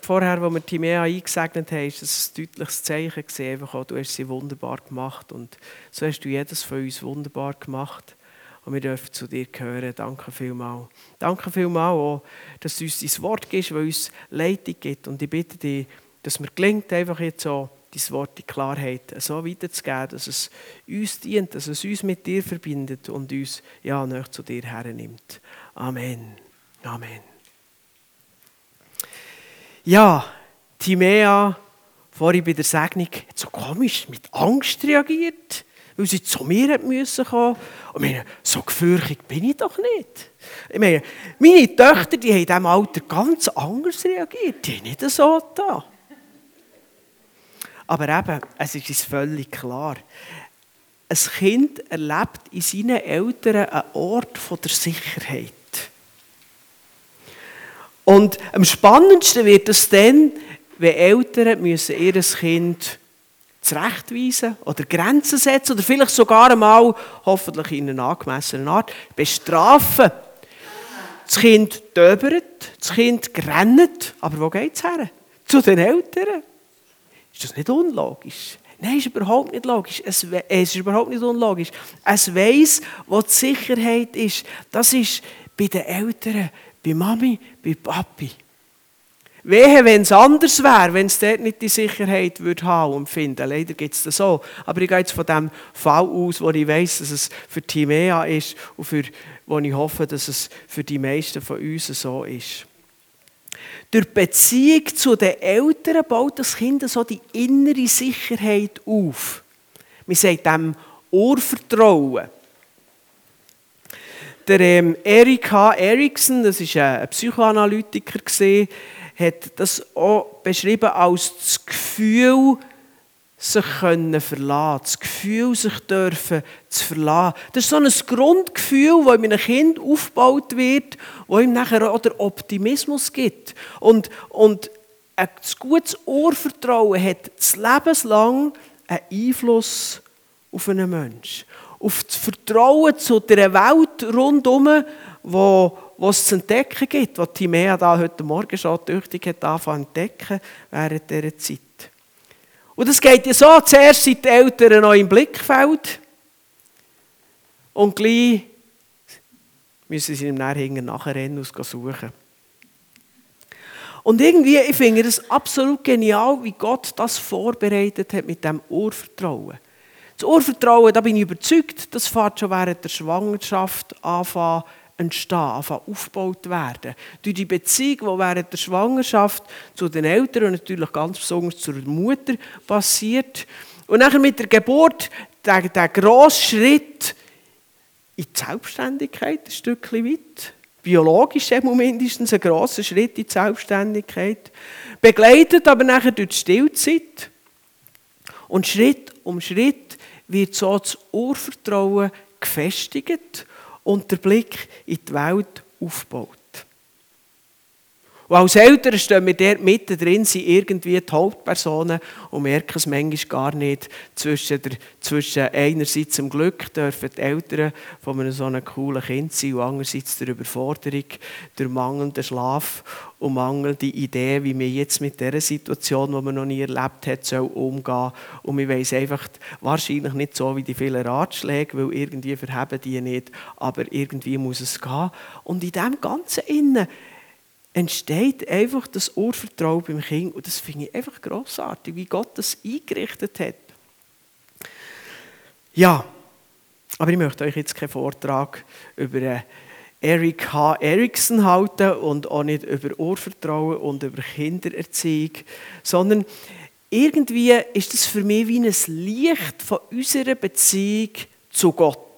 vorher, als wir Timea eingesegnet haben, ist das ein deutliches Zeichen gesehen. Du hast sie wunderbar gemacht und so hast du jedes von uns wunderbar gemacht. Und wir dürfen zu dir gehören. Danke vielmals. Danke vielmals auch, dass du uns dein Wort gibst, weil uns Leitung gibt. Und ich bitte dich, dass mir gelingt, einfach jetzt so dein Wort in Klarheit so weiterzugeben, dass es uns dient, dass es uns mit dir verbindet und uns ja näher zu dir hernimmt. Amen. Amen. Ja, Timea, vorhin bei der Segnung, hat so komisch mit Angst reagiert, weil sie zu mir müssen kommen. Und ich meine, so gefürchtet bin ich doch nicht. Ich meine, meine Töchter, die haben in diesem Alter ganz anders reagiert. Die haben nicht so da. Aber eben, es ist völlig klar. Ein Kind erlebt in seinen Eltern einen Ort der Sicherheit. Und am spannendsten wird es dann, wenn Eltern müssen ihr Kind zurechtweisen oder Grenzen setzen oder vielleicht sogar einmal, hoffentlich in einer angemessenen Art, bestrafen. Das Kind döbert, das Kind grennt, aber wo geht es her? Zu den Eltern. Ist das nicht unlogisch? Nein, ist überhaupt nicht logisch. Es, es ist überhaupt nicht unlogisch. Es weiß, wo die Sicherheit ist. Das ist bei den Eltern bei Mami, bei Papi. Wehe, wenn es anders wäre, wenn es dort nicht die Sicherheit würde haben und finden. Leider gibt es das so. Aber ich gehe jetzt von dem Fall aus, wo ich weiß, dass es für Timea ist und für, wo ich hoffe, dass es für die meisten von uns so ist. Durch die Beziehung zu den Eltern baut das Kind so die innere Sicherheit auf. Man sagt dem Urvertrauen. Der ähm, Erik H. Erikson, das ist ein Psychoanalytiker, hat das auch beschrieben als das Gefühl, sich können verlassen, das Gefühl, sich dürfen zu verlassen. Das ist so ein Grundgefühl, das in einem Kind aufgebaut wird, wo ihm nachher auch der Optimismus gibt. Und, und ein gutes Urvertrauen hat das lebenslang einen Einfluss auf einen Menschen auf das Vertrauen zu der Welt rundherum, wo, wo es zu entdecken gibt, was Timea da heute Morgen schon tüchtig hat angefangen zu entdecken während dieser Zeit. Und es geht ja so, zuerst sind die Eltern noch im Blickfeld und gleich müssen sie ihm nachher nachrennen und suchen. Und irgendwie, ich finde es absolut genial, wie Gott das vorbereitet hat mit dem Urvertrauen. Das Urvertrauen, da bin ich überzeugt, das fährt schon während der Schwangerschaft anfangen entstehen, anfangen aufgebaut werden. Durch die Beziehung, die während der Schwangerschaft zu den Eltern und natürlich ganz besonders zur Mutter passiert. Und nachher mit der Geburt, der, der grosse Schritt in die Selbstständigkeit, ein Stückchen weit. Biologisch mindestens ein grosser Schritt in die Selbstständigkeit. Begleitet aber nachher durch die Stillzeit. Und Schritt um Schritt wird so das Urvertrauen gefestigt und der Blick in die Welt aufgebaut. Und als Eltern stehen wir dort mittendrin, sind irgendwie die Hauptpersonen und merken es manchmal gar nicht. Zwischen, der, zwischen einerseits dem Glück dürfen die Eltern von einem so einem coolen Kind sein und andererseits der Überforderung, der mangelnde Schlaf und mangelnde Idee, wie man jetzt mit dieser Situation, die man noch nie erlebt hat, soll umgehen Und wir weiss einfach, wahrscheinlich nicht so wie die vielen Ratschläge, weil irgendwie verheben die nicht, aber irgendwie muss es gehen. Und in dem Ganzen innen entsteht einfach das Urvertrauen beim Kind. Und das finde ich einfach grossartig, wie Gott das eingerichtet hat. Ja, aber ich möchte euch jetzt keinen Vortrag über äh, Eric H. Erikson halten und auch nicht über Urvertrauen und über Kindererziehung, sondern irgendwie ist das für mich wie ein Licht von unserer Beziehung zu Gott.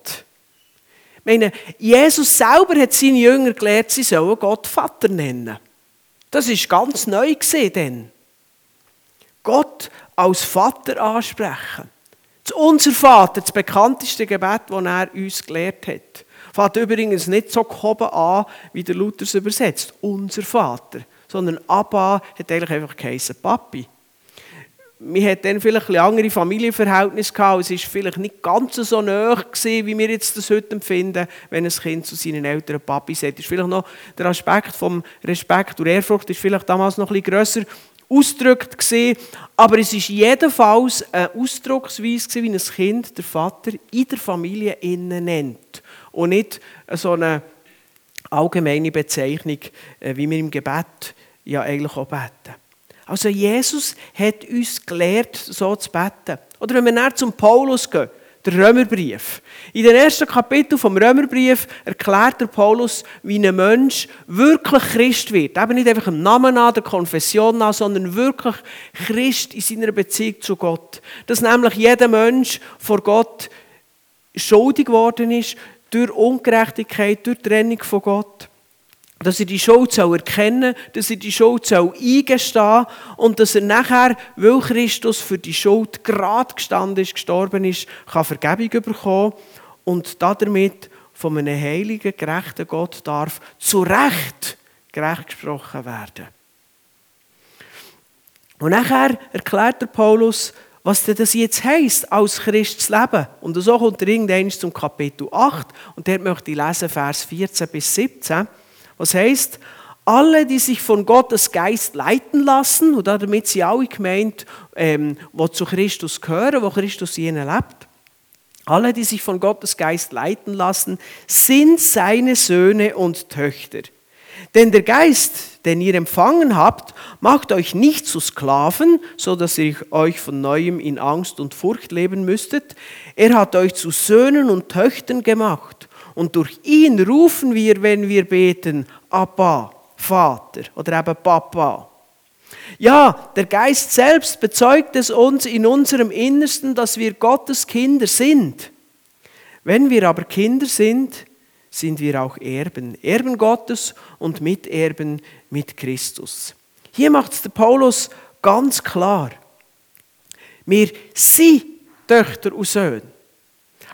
Ich meine, Jesus selber hat seine Jünger gelehrt, sie sollen Gott Vater nennen. Das ist ganz neu gesehen Gott als Vater ansprechen. Das unser Vater, das bekannteste Gebet, das er uns gelehrt hat. Fängt übrigens nicht so gehoben an, wie der Luther es übersetzt. Unser Vater. Sondern Abba hat eigentlich einfach geheißen Papi. Man hat dann vielleicht ein andere Familienverhältnisse gehabt. Es ist vielleicht nicht ganz so nah gewesen, wie wir jetzt das heute empfinden, wenn ein Kind zu seinen älteren Papi sagt. Ist vielleicht noch der Aspekt vom Respekt und Ehrfurcht ist vielleicht damals noch ein grösser ausgedrückt gesehen, aber es ist jedenfalls eine Ausdrucksweise gewesen, wie ein Kind der Vater in der Familie innen nennt und nicht so eine allgemeine Bezeichnung, äh, wie wir im Gebet ja eigentlich auch beten. Also Jesus hat uns gelehrt, so zu beten. Oder wenn wir näher zum Paulus gehen, der Römerbrief. In den ersten Kapitel vom Römerbrief erklärt der Paulus, wie ein Mensch wirklich Christ wird. Eben nicht einfach im Namen nach, der Konfession nach, sondern wirklich Christ in seiner Beziehung zu Gott. Dass nämlich jeder Mensch vor Gott schuldig geworden ist durch Ungerechtigkeit, durch Trennung von Gott dass er die Schuld erkennen soll, dass er die Schuld eingestehen soll und dass er nachher, weil Christus für die Schuld gerade gestanden ist, gestorben ist, kann Vergebung bekommen und damit von einem heiligen, gerechten Gott darf zu Recht gerecht gesprochen werden. Und nachher erklärt der Paulus, was das jetzt heisst, als Christ zu leben. Und so kommt er irgendwann zum Kapitel 8 und dort möchte ich lesen, Vers 14 bis 17. Was heißt, alle, die sich von Gottes Geist leiten lassen, und damit sie alle gemeint, ähm, wo zu Christus gehören, wo Christus ihnen lebt, alle, die sich von Gottes Geist leiten lassen, sind seine Söhne und Töchter. Denn der Geist, den ihr empfangen habt, macht euch nicht zu Sklaven, so dass ihr euch von neuem in Angst und Furcht leben müsstet. Er hat euch zu Söhnen und Töchtern gemacht. Und durch ihn rufen wir, wenn wir beten, Abba, Vater oder eben Papa. Ja, der Geist selbst bezeugt es uns in unserem Innersten, dass wir Gottes Kinder sind. Wenn wir aber Kinder sind, sind wir auch Erben, Erben Gottes und Miterben mit Christus. Hier macht es der Paulus ganz klar. Wir sind Töchter und Söhne.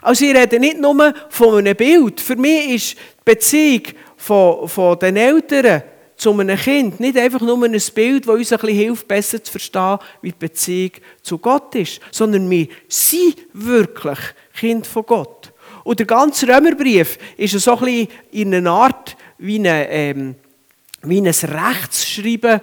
Also ich rede nicht nur von einem Bild. Für mich ist die Beziehung von, von den Eltern zu einem Kind nicht einfach nur ein Bild, das uns ein bisschen hilft, besser zu verstehen, wie die Beziehung zu Gott ist, sondern wir sind wirklich Kind von Gott. Und der ganze Römerbrief ist so ein bisschen in einer Art wie, eine, ähm, wie ein Rechtsschreiben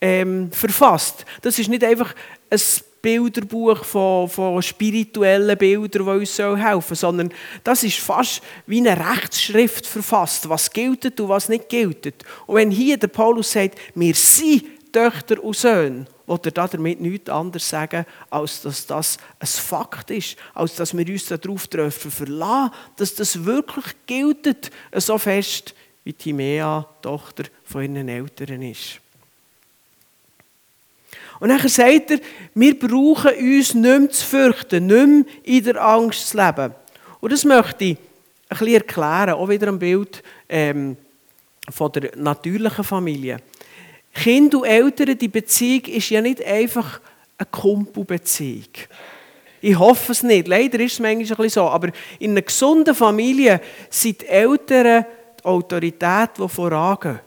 ähm, verfasst. Das ist nicht einfach ein Bilderbuch von, von spirituellen Bildern, die uns helfen sollen, sondern das ist fast wie eine Rechtsschrift verfasst, was gilt und was nicht gilt. Und wenn hier der Paulus sagt, wir sind Töchter und Söhne, will er damit nichts anderes sagen, als dass das ein Fakt ist, als dass wir uns darauf dürfen verlassen, dass das wirklich gilt, so fest wie Timea, Tochter von ihren Eltern ist. Und dann sagt er, wir brauchen uns nicht mehr zu fürchten, nicht mehr in der Angst zu leben. Und das möchte ich ein bisschen erklären, auch wieder ein Bild ähm, von der natürlichen Familie. Kind und Eltern, die Beziehung ist ja nicht einfach eine Kumpelbeziehung. Ich hoffe es nicht. Leider ist es manchmal ein bisschen so. Aber in einer gesunden Familie sind die Eltern die Autorität, die vorangehen.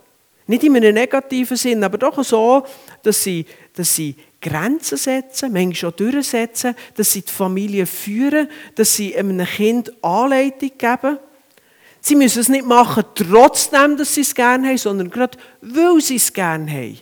Nicht in einem negativen Sinn, aber doch so, dass sie dass sie Grenzen setzen, manchmal auch durchsetzen, dass sie die Familie führen, dass sie einem Kind Anleitung geben. Sie müssen es nicht machen, trotzdem, dass sie es gerne haben, sondern gerade, weil sie es gerne haben.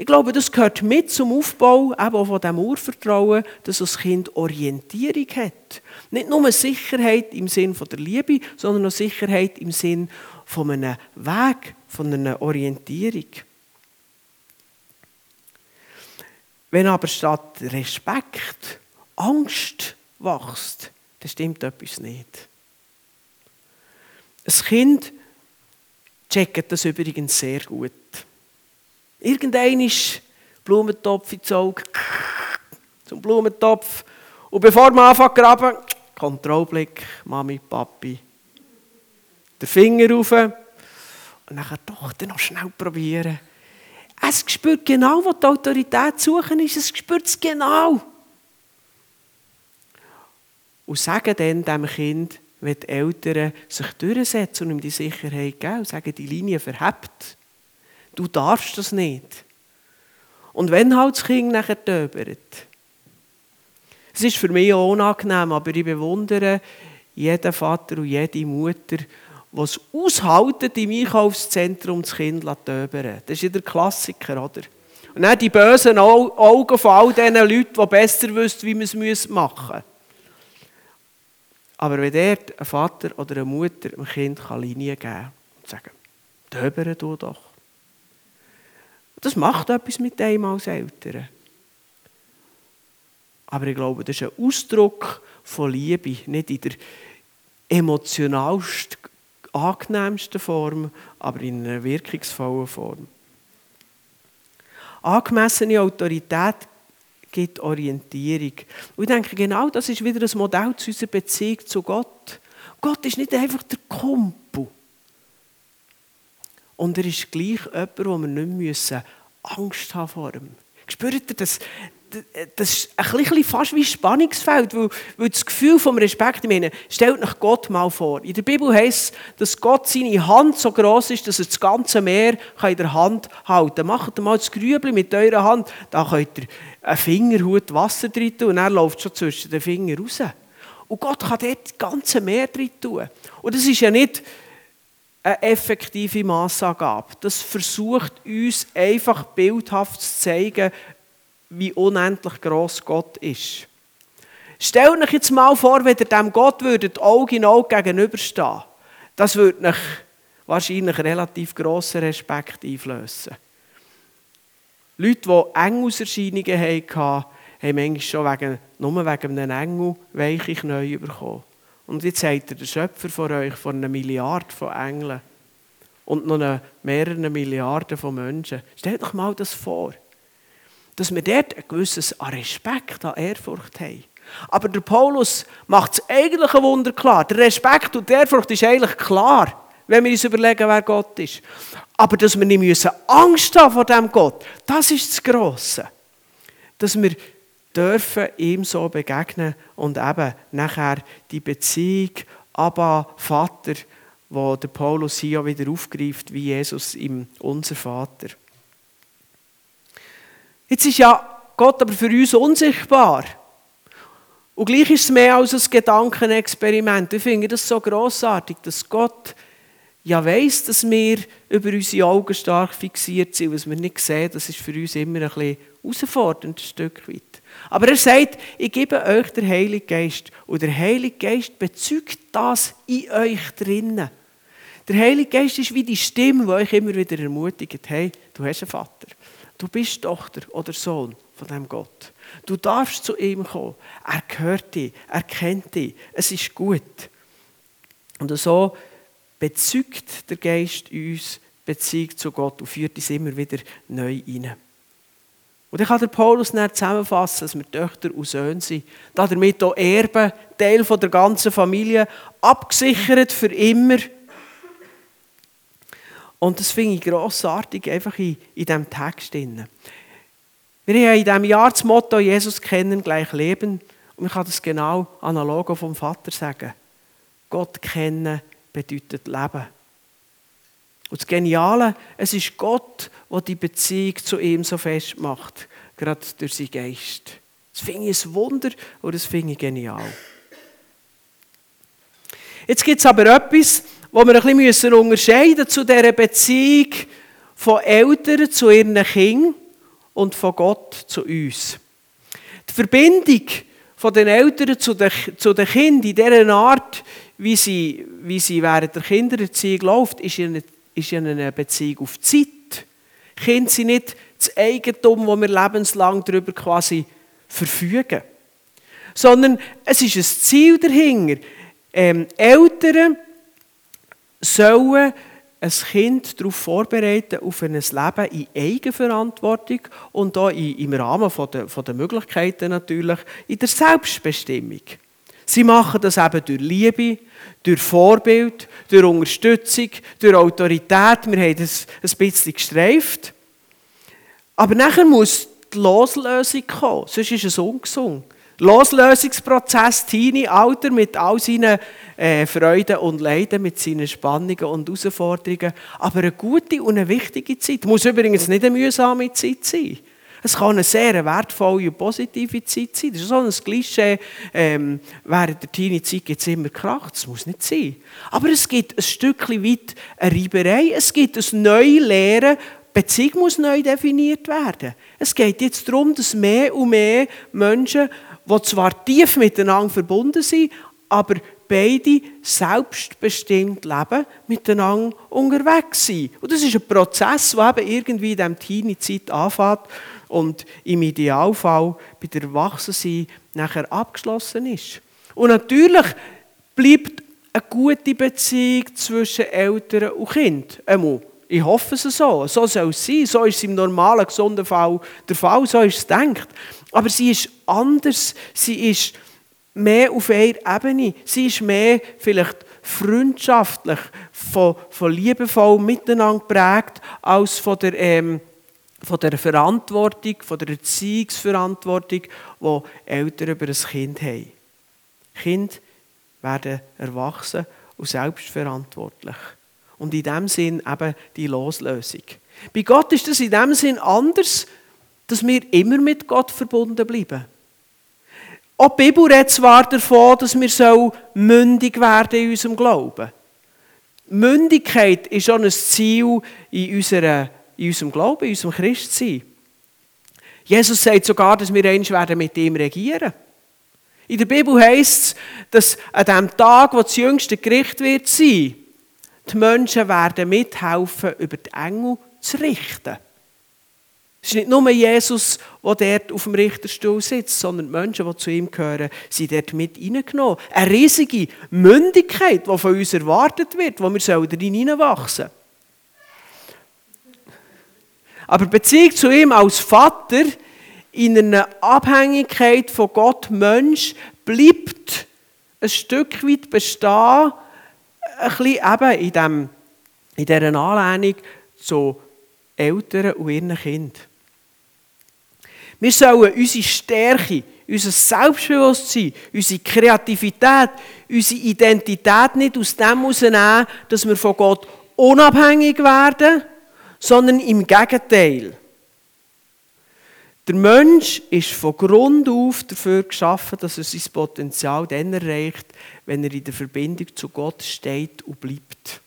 Ich glaube, das gehört mit zum Aufbau eben auch von diesem Urvertrauen, dass das Kind Orientierung hat. Nicht nur Sicherheit im Sinn der Liebe, sondern auch Sicherheit im Sinn von einem Weg, von einer Orientierung. Wenn aber statt Respekt Angst wächst, dann stimmt etwas nicht. Ein Kind checkt das übrigens sehr gut. Irgendein ist Blumentopf ins Auge, zum Blumentopf. Und bevor man anfängt zu graben, Kontrollblick, Mami, Papi. Der Finger rauf und dann doch dann noch schnell probieren. Es spürt genau, wo die Autorität suchen ist. Es spürt es genau. Und sagen dann dem Kind, wenn die Eltern sich durchsetzen und ihm die Sicherheit geben und sagen, die Linie verhebt. Du darfst das nicht. Und wenn halt das Kind nachher töbert. Es ist für mich auch unangenehm, aber ich bewundere jeden Vater und jede Mutter, die es aushalten, im Einkaufszentrum das Kind zu töbern. Das ist ja der Klassiker, oder? Und dann die bösen Augen von all diesen Leuten, die besser wissen, wie man es machen muss. Aber wenn dort ein Vater oder eine Mutter dem Kind Linie geben kann und sagen, töbere du doch. Das macht etwas mit einem als Eltern. Aber ich glaube, das ist ein Ausdruck von Liebe, nicht in der emotionalst angenehmsten Form, aber in einer wirkungsvollen Form. Angemessene Autorität gibt Orientierung. Und ich denke, genau das ist wieder ein Modell zu unserer Beziehung zu Gott. Gott ist nicht einfach der Kumpel. Und er ist gleich jemand, wo wir nicht Angst haben vor ihm. Spürt ihr das? Das ist ein fast wie ein Spannungsfeld, weil, weil das Gefühl vom Respekt, ich meine, stellt euch Gott mal vor. In der Bibel heißt es, dass Gott seine Hand so groß ist, dass er das ganze Meer in der Hand halten kann. Macht mal das Grübli mit eurer Hand, da könnt ihr einen Fingerhut Wasser drin tun und er läuft schon zwischen den Fingern raus. Und Gott kann dort das ganze Meer drin tun. Und das ist ja nicht eine effektive Massangabe. Das versucht uns einfach bildhaft zu zeigen, wie unendlich groß Gott ist. Stellt euch jetzt mal vor, wenn ihr dem Gott würdet, Auge in Auge gegenüberstehen. Das würde euch wahrscheinlich relativ grossen Respekt einflößen. Leute, die Engelserscheinungen hatten, haben manchmal schon wegen, nur wegen einem Engel weiche Knie bekommen. Und jetzt seid ihr der Schöpfer von euch, von einer Milliarde von Engeln. Und noch eine, mehrere Milliarden von Menschen. Stellt euch mal das vor dass wir dort ein gewisses Respekt, an Ehrfurcht haben. Aber der Paulus macht es eigentlich ein Wunder klar. Der Respekt und die Ehrfurcht ist eigentlich klar, wenn wir uns überlegen, wer Gott ist. Aber dass wir nicht müssen Angst haben vor dem Gott, das ist das Grosse. Dass wir dürfen ihm so begegnen und eben nachher die Beziehung Abba, Vater, wo der Paulus hier wieder aufgreift, wie Jesus im Unser Vater. Jetzt ist ja Gott aber für uns unsichtbar. Und gleich ist es mehr als ein Gedankenexperiment. Ich finde das so großartig, dass Gott ja weiß, dass wir über unsere Augen stark fixiert sind. Was wir nicht sehen, das ist für uns immer ein bisschen herausfordernd, ein Stück weit. Aber er sagt, ich gebe euch den Heiligen Geist. Und der Heilige Geist bezeugt das in euch drinnen. Der Heilige Geist ist wie die Stimme, die euch immer wieder ermutigt, hey, du hast einen Vater. Du bist Tochter oder Sohn von dem Gott. Du darfst zu ihm kommen. Er gehört dich, er kennt dich. Es ist gut. Und so bezeugt der Geist uns Beziehung zu Gott und führt uns immer wieder neu rein. Und ich kann der Paulus dann zusammenfassen, dass wir Töchter und Söhne sind. Damit auch Erben, Teil der ganzen Familie, abgesichert für immer und das finde ich grossartig, einfach in, in diesem Text. Drin. Wir haben in diesem Jahr das Motto Jesus kennen, gleich leben. Und ich kann das genau analog vom Vater sagen. Gott kennen bedeutet leben. Und das Geniale, es ist Gott, der die Beziehung zu ihm so festmacht, gerade durch seinen Geist. Das finde ich ein Wunder und das finde ich genial. Jetzt gibt es aber etwas, wo wir ein bisschen unterscheiden müssen zu dieser Beziehung von Eltern zu ihren Kindern und von Gott zu uns. Die Verbindung von den Eltern zu den, Kindern in dieser Art, wie sie, wie sie während der Kindererziehung läuft, ist eine, ist eine Beziehung auf Zeit. Kinder sind nicht das Eigentum, wo wir lebenslang darüber quasi verfügen. Sondern es ist ein Ziel dahinter. Ähm, Eltern sollen ein Kind darauf vorbereiten, auf ein Leben in Eigenverantwortung und auch im Rahmen der, Möglichkeiten natürlich, in der Selbstbestimmung. Sie machen das eben durch Liebe, durch Vorbild, durch Unterstützung, durch Autorität. Wir haben das ein bisschen gestreift. Aber nachher muss die Loslösung kommen, sonst ist es ungesund. Loslösungsprozess, Teenie-Alter mit all seinen äh, Freuden und Leiden, mit seinen Spannungen und Herausforderungen. Aber eine gute und eine wichtige Zeit. Muss übrigens nicht eine mühsame Zeit sein. Es kann eine sehr wertvolle und positive Zeit sein. Das ist so ein Klischee, ähm, während der Teenie-Zeit gibt es immer Krach. Das muss nicht sein. Aber es gibt ein Stückchen weit eine Reiberei. Es gibt ein neues Lehren. Beziehung muss neu definiert werden. Es geht jetzt darum, dass mehr und mehr Menschen, die zwar tief miteinander verbunden sind, aber beide selbstbestimmt leben, miteinander unterwegs sind. Und das ist ein Prozess, der eben irgendwie in dieser Teenie-Zeit anfängt und im Idealfall bei der Erwachsensein nachher abgeschlossen ist. Und natürlich bleibt eine gute Beziehung zwischen Eltern und Kind. Einmal. Ich hoffe es so. So soll es sein. So ist es im normalen, gesunden Fall der Fall. So ist es gedacht. Aber sie ist anders. Sie ist mehr auf einer Ebene. Sie ist mehr vielleicht freundschaftlich, von, von liebevoll miteinander geprägt, als von der, ähm, von der Verantwortung, von der Erziehungsverantwortung, die Eltern über ein Kind haben. Kinder werden erwachsen und selbstverantwortlich. Und in dem Sinn eben die Loslösung. Bei Gott ist das in dem Sinn anders, dass wir immer mit Gott verbunden bleiben. Auch die Bibel redet zwar davon, dass wir mündig werden in unserem Glauben. Mündigkeit ist auch ein Ziel in, unserer, in unserem Glauben, in unserem Christsein. Jesus sagt sogar, dass wir einst werden mit ihm regieren. In der Bibel heißt es, dass an dem Tag, wo das jüngste Gericht wird sein, die Menschen werden mithelfen, über die Engel zu richten. Es ist nicht nur Jesus, der dort auf dem Richterstuhl sitzt, sondern die Menschen, die zu ihm gehören, sind dort mit hineingenommen. Eine riesige Mündigkeit, die von uns erwartet wird, wo wir darin hineinwachsen sollen. Aber Beziehung zu ihm als Vater in einer Abhängigkeit von Gott Mensch bleibt ein Stück weit bestehen, ein bisschen eben in, dem, in dieser Anlehnung zu Eltern und ihren Kindern. Wir sollen unsere Stärke, unser Selbstbewusstsein, unsere Kreativität, unsere Identität nicht aus dem herausnehmen, dass wir von Gott unabhängig werden, sondern im Gegenteil. Der Mensch ist von Grund auf dafür geschaffen, dass er sein Potenzial dann erreicht, wenn er in der Verbindung zu Gott steht und bleibt.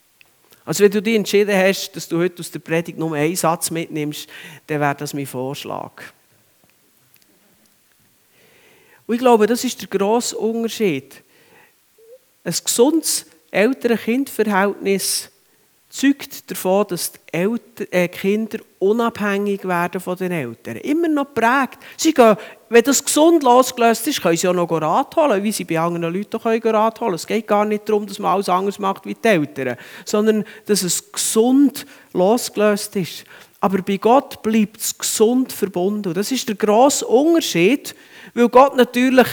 Also wenn du dich entschieden hast, dass du heute aus der Predigt nur einen Satz mitnimmst, dann wäre das mein Vorschlag. Und ich glaube, das ist der grosse Unterschied. Ein gesundes Eltern-Kind-Verhältnis zeugt davon, dass die Eltern, äh, Kinder unabhängig werden von den Eltern. Immer noch prägt. Sie gehen, wenn das gesund losgelöst ist, können sie auch noch Rat holen, wie sie bei anderen Leuten können Rat holen. Es geht gar nicht darum, dass man alles anders macht wie die Eltern, sondern dass es gesund losgelöst ist. Aber bei Gott bleibt es gesund verbunden. Das ist der grosse Unterschied weil Gott natürlich,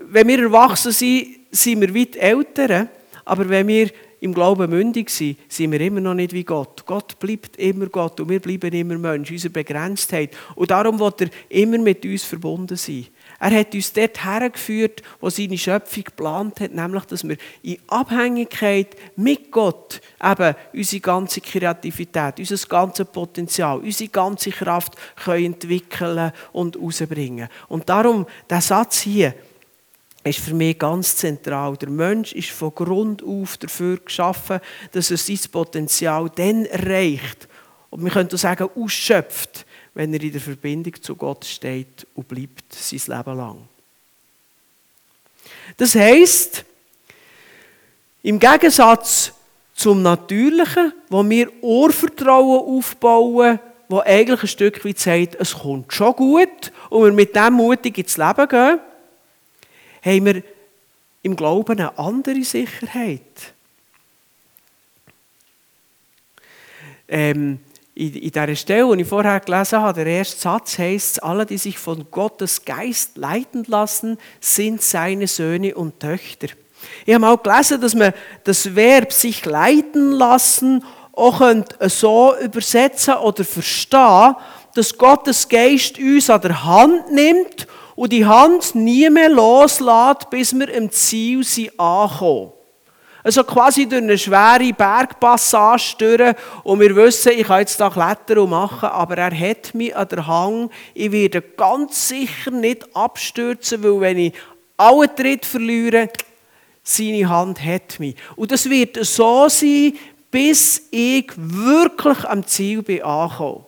wenn wir erwachsen sind, sind wir weit älter, aber wenn wir im Glauben mündig sind, sind wir immer noch nicht wie Gott. Gott bleibt immer Gott und wir bleiben immer Mensch, unsere Begrenztheit. Und darum wird er immer mit uns verbunden sein. Er hat uns dort hergeführt, wo seine Schöpfung geplant hat, nämlich, dass wir in Abhängigkeit mit Gott eben unsere ganze Kreativität, unser ganzes Potenzial, unsere ganze Kraft können entwickeln und herausbringen. Und darum, der Satz hier, ist für mich ganz zentral. Der Mensch ist von Grund auf dafür geschaffen, dass er sein Potenzial dann erreicht. Und wir können auch sagen, ausschöpft, wenn er in der Verbindung zu Gott steht und bleibt sein Leben lang. Das heißt, im Gegensatz zum Natürlichen, wo wir Urvertrauen aufbauen, wo eigentlich ein Stück weit sagt, es kommt schon gut und wir mit dem mutig ins Leben gehen, haben wir im Glauben eine andere Sicherheit. Ähm, in, in dieser Stelle, die ich vorher gelesen habe, der erste Satz heißt, alle, die sich von Gottes Geist leiten lassen, sind seine Söhne und Töchter. Ich habe auch gelesen, dass man das Verb sich leiten lassen auch so übersetzen oder verstehen, dass Gottes Geist uns an der Hand nimmt und die Hand nie mehr loslässt, bis wir im Ziel sind ankommen. Also quasi durch eine schwere Bergpassage durch und wir wissen, ich kann jetzt da klettern und machen, aber er hat mich an der Hang. Ich werde ganz sicher nicht abstürzen, weil wenn ich alle Tritt verliere, seine Hand hat mich. Und das wird so sein, bis ich wirklich am Ziel bin angekommen.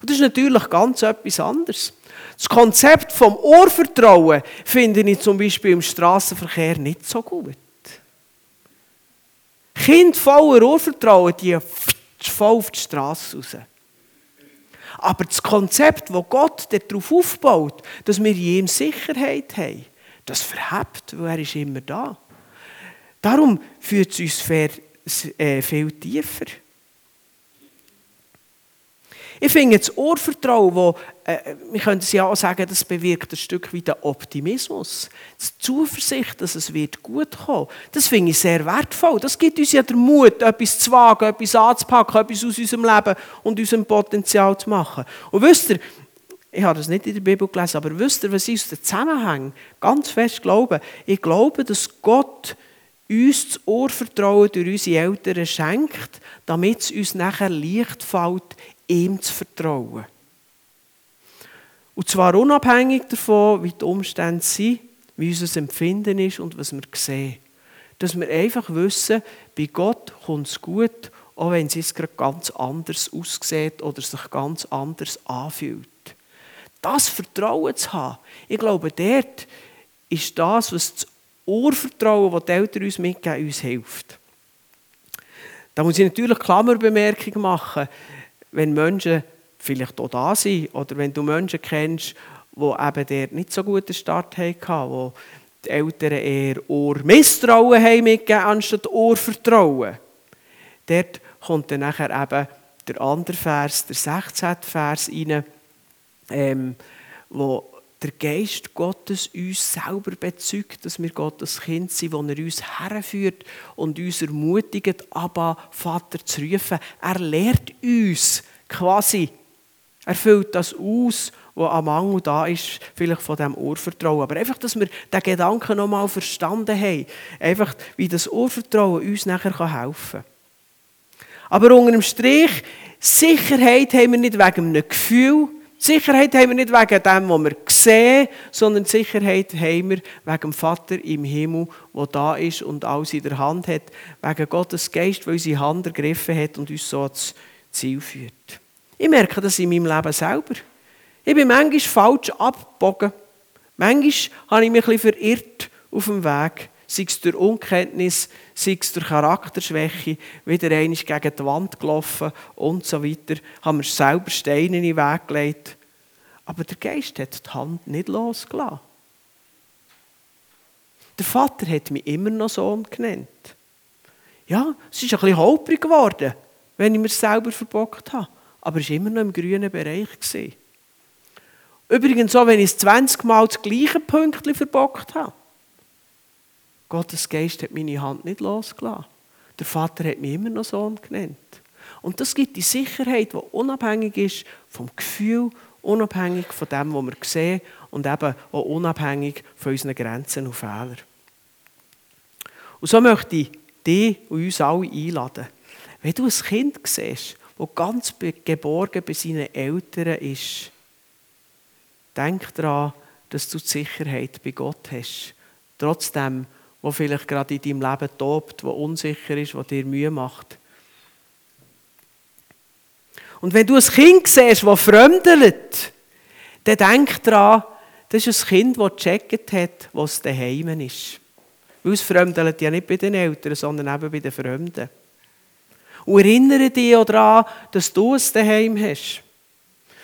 Und das ist natürlich ganz etwas anderes. Das Konzept vom Ohrvertrauen finde ich zum Beispiel im Straßenverkehr nicht so gut. Kinder voller Ohrvertrauen, die voll auf die Straße raus. Aber das Konzept, das Gott darauf aufbaut, dass wir in ihm Sicherheit haben, das verhebt, weil er ist immer da. Darum führt es uns äh, viel tiefer. Ich finde das Urvertrauen, wo, äh, wir können es ja auch sagen, das bewirkt ein Stück weit den Optimismus. Die Zuversicht, dass es wird gut kommen das finde ich sehr wertvoll. Das gibt uns ja den Mut, etwas zu wagen, etwas anzupacken, etwas aus unserem Leben und unserem Potenzial zu machen. Und wisst ihr, ich habe das nicht in der Bibel gelesen, aber wisst ihr, was ich aus dem Zusammenhang ganz fest glaube? Ich glaube, dass Gott uns das Urvertrauen durch unsere Eltern schenkt, damit es uns nachher leicht fällt, ihm zu vertrauen. Und zwar unabhängig davon, wie die Umstände sind, wie unser Empfinden ist und was wir sehen. Dass wir einfach wissen, bei Gott kommt es gut, auch wenn es gerade ganz anders aussieht oder sich ganz anders anfühlt. Das Vertrauen zu haben, ich glaube, dort ist das, was das Urvertrauen, das die Eltern uns mitgeben, uns hilft. Da muss ich natürlich Klammerbemerkung machen wenn Menschen vielleicht auch da sind oder wenn du Menschen kennst, die eben der nicht so guten Start hatten, wo die Eltern eher Ohrmisstrauen haben mitgegeben, anstatt Ohrvertrauen. Dort kommt dann nachher eben der andere Vers, der 16. Vers rein, ähm, wo der Geist Gottes uns selber bezeugt, dass wir Gottes Kind sind, wo er uns herführt und uns ermutigt, Abba, Vater zu rufen. Er lehrt uns quasi, er füllt das aus, was am Mangel da ist, vielleicht von diesem Urvertrauen. Aber einfach, dass wir den Gedanken noch mal verstanden haben. Einfach, wie das Urvertrauen uns nachher helfen kann. Aber unter dem Strich, Sicherheit haben wir nicht wegen einem Gefühl, Sicherheit haben wir nicht wegen dem, was wir sehen, sondern Sicherheit haben wir wegen dem Vater im Himmel, der da ist und alles in der Hand hat. Wegen Gottes Geist, der unsere Hand ergriffen hat und uns so ans Ziel führt. Ich merke das in meinem Leben selber. Ich bin manchmal falsch abgebogen. Manchmal habe ich mich ein bisschen verirrt auf dem Weg. Sei es durch Unkenntnis, sei es durch Charakterschwäche, wieder einmal gegen die Wand gelaufen und so weiter. Haben wir selber Steine in den Weg gelegt. Aber der Geist hat die Hand nicht losgelassen. Der Vater hat mich immer noch Sohn genannt. Ja, es ist ein bisschen holprig geworden, wenn ich mir selber verbockt habe. Aber es war immer noch im grünen Bereich. Übrigens so, wenn ich 20 Mal das gleiche Pünktchen verbockt habe. Gottes Geist hat meine Hand nicht losgelassen. Der Vater hat mich immer noch Sohn genannt. Und das gibt die Sicherheit, die unabhängig ist vom Gefühl, unabhängig von dem, was wir sehen und eben auch unabhängig von unseren Grenzen und Fehlern. Und so möchte ich dich und uns alle einladen. Wenn du ein Kind siehst, das ganz geborgen bei seinen Eltern ist, denk daran, dass du die Sicherheit bei Gott hast. Trotzdem, wo vielleicht gerade in deinem Leben tobt, wo unsicher ist, wo dir Mühe macht. Und wenn du ein Kind siehst, das fremdelt, dann denk daran, das ist ein Kind, das gecheckt hat, was daheim ist. Weil es fremdelt ja nicht bei den Eltern, sondern eben bei den Fremden. Und erinnere dich auch daran, dass du es daheim hast.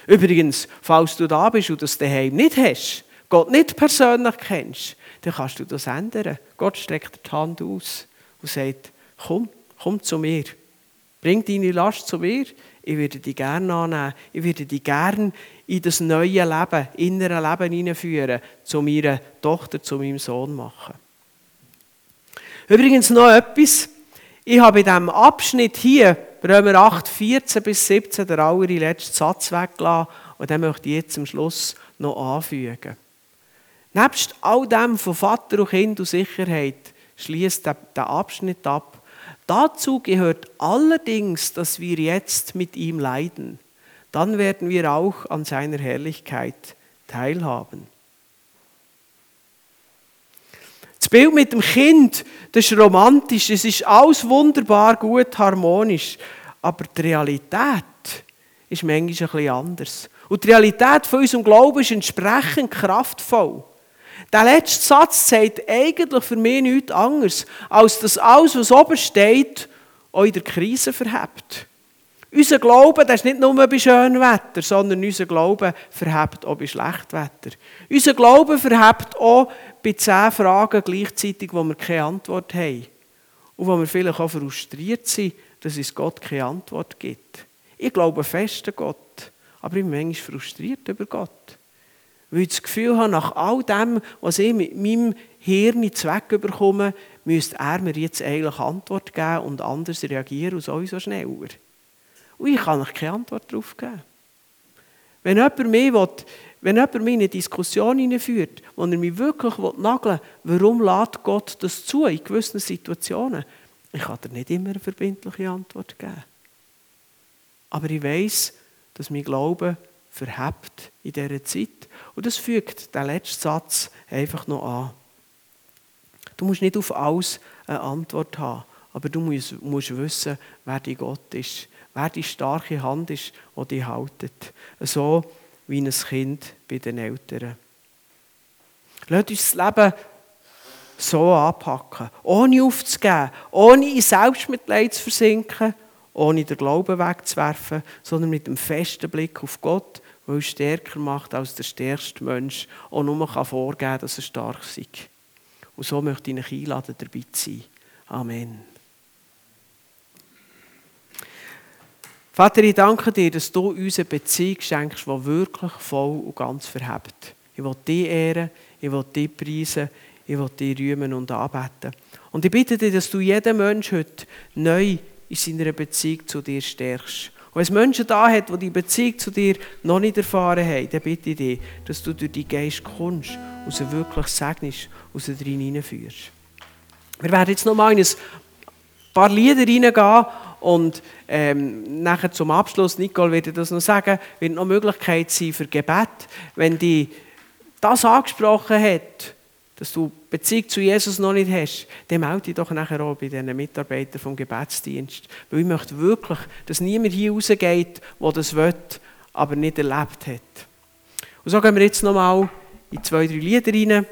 Übrigens, falls du da bist und das daheim nicht hast, Gott nicht persönlich kennst, dann kannst du das ändern. Gott streckt die Hand aus und sagt, komm, komm zu mir. Bring deine Last zu mir. Ich würde dich gerne annehmen. Ich würde dich gerne in das neue Leben, innere Leben hineinführen, zu meiner Tochter, zu meinem Sohn machen. Übrigens noch etwas. Ich habe in diesem Abschnitt hier, Römer 8, 14 bis 17, den allerletzten Satz weggelassen. Und den möchte ich jetzt am Schluss noch anfügen. Nebst all dem von Vater und Kind und Sicherheit schließt der Abschnitt ab. Dazu gehört allerdings, dass wir jetzt mit ihm leiden. Dann werden wir auch an seiner Herrlichkeit teilhaben. Das Bild mit dem Kind, das ist romantisch, es ist alles wunderbar gut, harmonisch. Aber die Realität ist manchmal ein bisschen anders. Und die Realität von unserem Glauben ist entsprechend kraftvoll. Der letzte Satz sagt eigentlich für mich nichts anderes, als dass alles, was oben steht, auch in der Krise verhebt. Unser Glaube, das ist nicht nur bei schönem Wetter, sondern unser Glaube verhebt auch bei schlechtem Wetter. Unser Glaube verhebt auch bei zehn Fragen gleichzeitig, wo wir keine Antwort haben. Und wo wir vielleicht auch frustriert sind, dass es Gott keine Antwort gibt. Ich glaube fest an Gott, aber ich bin manchmal frustriert über Gott. Weil ich das Gefühl habe, nach all dem, was ich mit meinem Hirn Zweck bekomme, müsste er mir jetzt eigentlich Antwort geben und anders reagieren und sowieso schneller. Und ich kann euch keine Antwort darauf geben. Wenn jemand mich, will, wenn jemand mich in eine Diskussion hineinführt, wo er mich wirklich nageln will, warum lädt Gott das zu in gewissen Situationen, ich kann dir nicht immer eine verbindliche Antwort geben. Aber ich weiß, dass mein Glaube verhebt in dieser Zeit. Und das fügt der letzte Satz einfach noch an. Du musst nicht auf alles eine Antwort haben, aber du musst, musst wissen, wer dein Gott ist wer die starke Hand ist, die dich haltet. So wie ein Kind bei den Eltern. Lasst uns das Leben so anpacken, ohne aufzugeben, ohne in Selbstmitleid zu versinken, ohne den Glauben wegzuwerfen, sondern mit dem festen Blick auf Gott, der uns stärker macht als der stärkste Mensch und nur vorgeben kann, dass er stark ist. Und so möchte ich euch einladen, dabei zu sein. Amen. Vater, ich danke dir, dass du uns eine Beziehung schenkst, die wirklich voll und ganz verhebt. Ich will dich ehren, ich will dich preisen, ich will dich rühmen und anbeten. Und ich bitte dich, dass du jeden Menschen heute neu in seiner Beziehung zu dir stärkst. Und wenn es Menschen da hat, die die Beziehung zu dir noch nicht erfahren haben, dann bitte ich dich, dass du durch die Geist kommst und sie wirklich segnest und sie drin hineinführst. Wir werden jetzt noch mal in ein paar Lieder reingehen und ähm, nachher zum Abschluss, Nicole wird das noch sagen, wird noch Möglichkeit sein für Gebet. Wenn die das angesprochen hat, dass du Beziehung zu Jesus noch nicht hast, dann melde dich doch nachher auch bei diesen Mitarbeitern vom Gebetsdienst. Weil ich möchte wirklich, dass niemand hier rausgeht, der das will, aber nicht erlebt hat. Und so gehen wir jetzt nochmal in zwei, drei Lieder rein,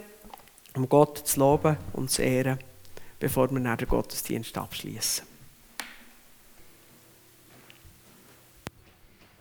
um Gott zu loben und zu ehren, bevor wir nach den Gottesdienst abschließen.